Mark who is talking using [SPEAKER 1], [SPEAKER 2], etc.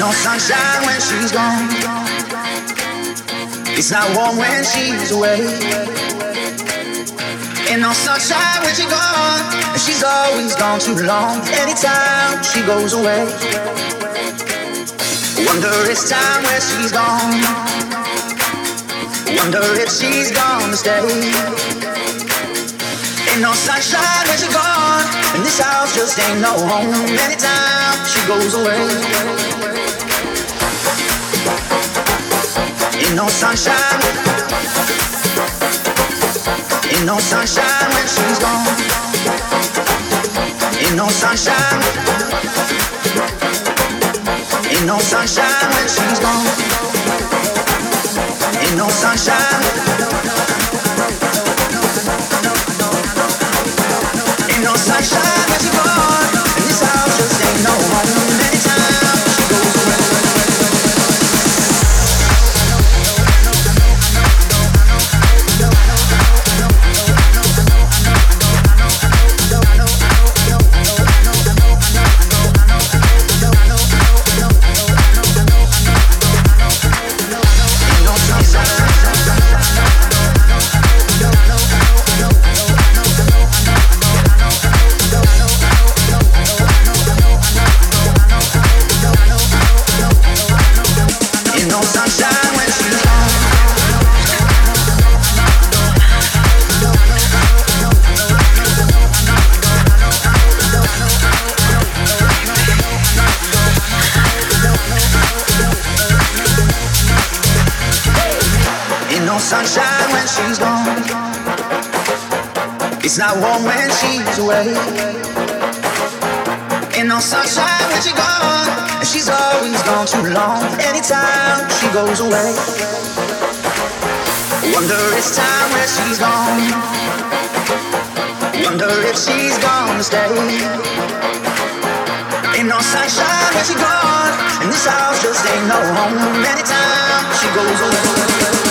[SPEAKER 1] no sunshine when she's gone. It's not warm when she's away. Ain't no sunshine when she's gone. She's always gone too long. Anytime she goes away. Wonder it's time when she's gone. Wonder if she's gonna stay. Ain't no sunshine when she's gone. And this house just ain't no home. Anytime she goes away. Ain't no sunshine. Ain't no sunshine when she's gone. Ain't no sunshine. Ain't no sunshine when she's gone. Ain't no sunshine. Ain't no sunshine when she's gone. Sunshine when she's gone. It's not warm when she's away. Ain't no sunshine when she's gone. And she's always gone too long. Anytime she goes away. Wonder it's time when she's gone. Wonder if she's gonna stay. Ain't no sunshine when she's gone. And this house just ain't no home. Anytime she goes away.